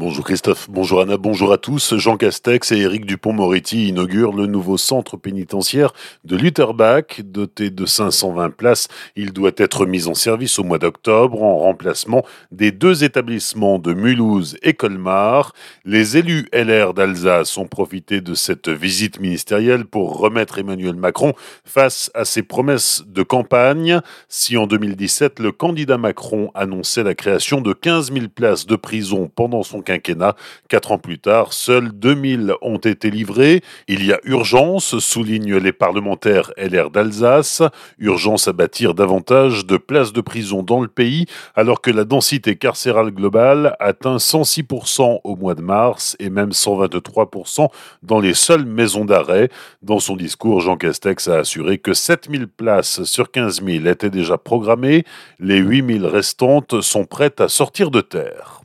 Bonjour Christophe, bonjour Anna, bonjour à tous. Jean Castex et Éric Dupont-Moretti inaugurent le nouveau centre pénitentiaire de Lutterbach. Doté de 520 places, il doit être mis en service au mois d'octobre en remplacement des deux établissements de Mulhouse et Colmar. Les élus LR d'Alsace ont profité de cette visite ministérielle pour remettre Emmanuel Macron face à ses promesses de campagne. Si en 2017, le candidat Macron annonçait la création de 15 000 places de prison pendant son Quatre ans plus tard, seuls 2000 ont été livrés. Il y a urgence, soulignent les parlementaires LR d'Alsace, urgence à bâtir davantage de places de prison dans le pays, alors que la densité carcérale globale atteint 106% au mois de mars et même 123% dans les seules maisons d'arrêt. Dans son discours, Jean Castex a assuré que 7000 places sur 15 000 étaient déjà programmées, les 8000 restantes sont prêtes à sortir de terre.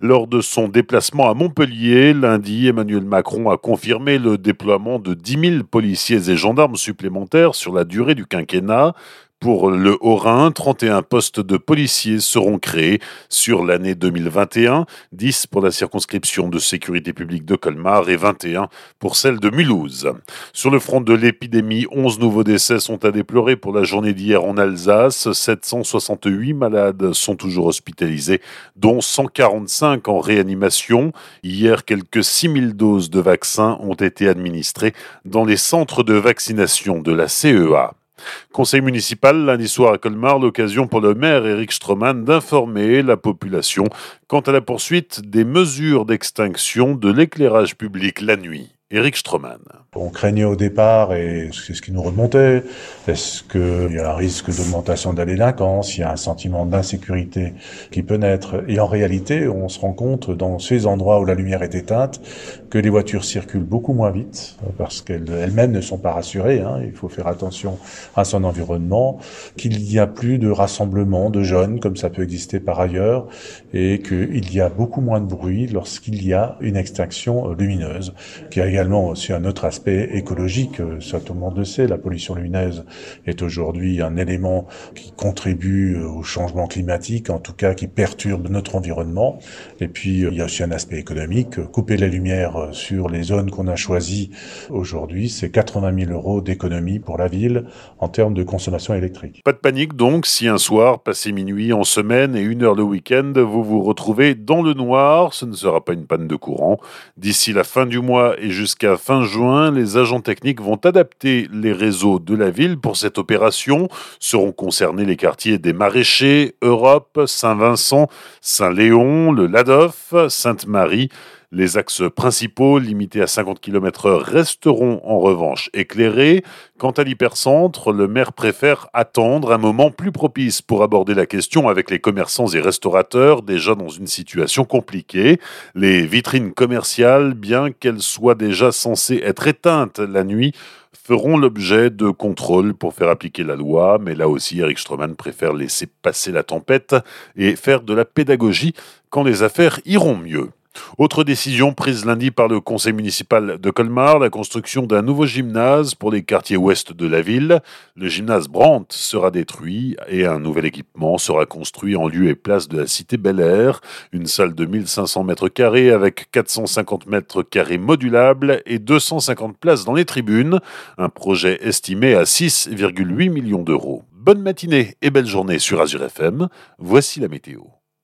Lors de son déplacement à Montpellier, lundi, Emmanuel Macron a confirmé le déploiement de 10 000 policiers et gendarmes supplémentaires sur la durée du quinquennat. Pour le Haut-Rhin, 31 postes de policiers seront créés sur l'année 2021, 10 pour la circonscription de sécurité publique de Colmar et 21 pour celle de Mulhouse. Sur le front de l'épidémie, 11 nouveaux décès sont à déplorer pour la journée d'hier en Alsace. 768 malades sont toujours hospitalisés, dont 145 en réanimation. Hier, quelques 6000 doses de vaccins ont été administrées dans les centres de vaccination de la CEA. Conseil municipal lundi soir à Colmar, l'occasion pour le maire Eric Stroman d'informer la population quant à la poursuite des mesures d'extinction de l'éclairage public la nuit. Eric Stroman. On craignait au départ, et c'est ce qui nous remontait, est-ce qu'il y a un risque d'augmentation de la délinquance, il y a un sentiment d'insécurité qui peut naître. Et en réalité, on se rend compte dans ces endroits où la lumière est éteinte que les voitures circulent beaucoup moins vite, parce qu'elles-mêmes ne sont pas rassurées, hein, il faut faire attention à son environnement, qu'il n'y a plus de rassemblement de jeunes comme ça peut exister par ailleurs, et qu'il y a beaucoup moins de bruit lorsqu'il y a une extinction lumineuse, qui a également aussi un autre aspect écologique, ça tout le monde le sait, la pollution lumineuse est aujourd'hui un élément qui contribue au changement climatique, en tout cas qui perturbe notre environnement. Et puis il y a aussi un aspect économique, couper la lumière sur les zones qu'on a choisies aujourd'hui, c'est 80 000 euros d'économie pour la ville en termes de consommation électrique. Pas de panique donc si un soir, passé minuit en semaine et une heure le week-end, vous vous retrouvez dans le noir, ce ne sera pas une panne de courant. D'ici la fin du mois et jusqu'à fin juin, les agents techniques vont adapter les réseaux de la ville pour cette opération. Seront concernés les quartiers des Maraîchers, Europe, Saint-Vincent, Saint-Léon, le Ladoff, Sainte-Marie, les axes principaux, limités à 50 km/h, resteront en revanche éclairés. Quant à l'hypercentre, le maire préfère attendre un moment plus propice pour aborder la question avec les commerçants et restaurateurs déjà dans une situation compliquée. Les vitrines commerciales, bien qu'elles soient déjà censées être éteintes la nuit, feront l'objet de contrôles pour faire appliquer la loi, mais là aussi Eric Stroman préfère laisser passer la tempête et faire de la pédagogie quand les affaires iront mieux. Autre décision prise lundi par le conseil municipal de Colmar, la construction d'un nouveau gymnase pour les quartiers ouest de la ville. Le gymnase Brandt sera détruit et un nouvel équipement sera construit en lieu et place de la cité Bel Air, une salle de 1500 mètres carrés avec 450 mètres carrés modulables et 250 places dans les tribunes, un projet estimé à 6,8 millions d'euros. Bonne matinée et belle journée sur Azure FM. Voici la météo.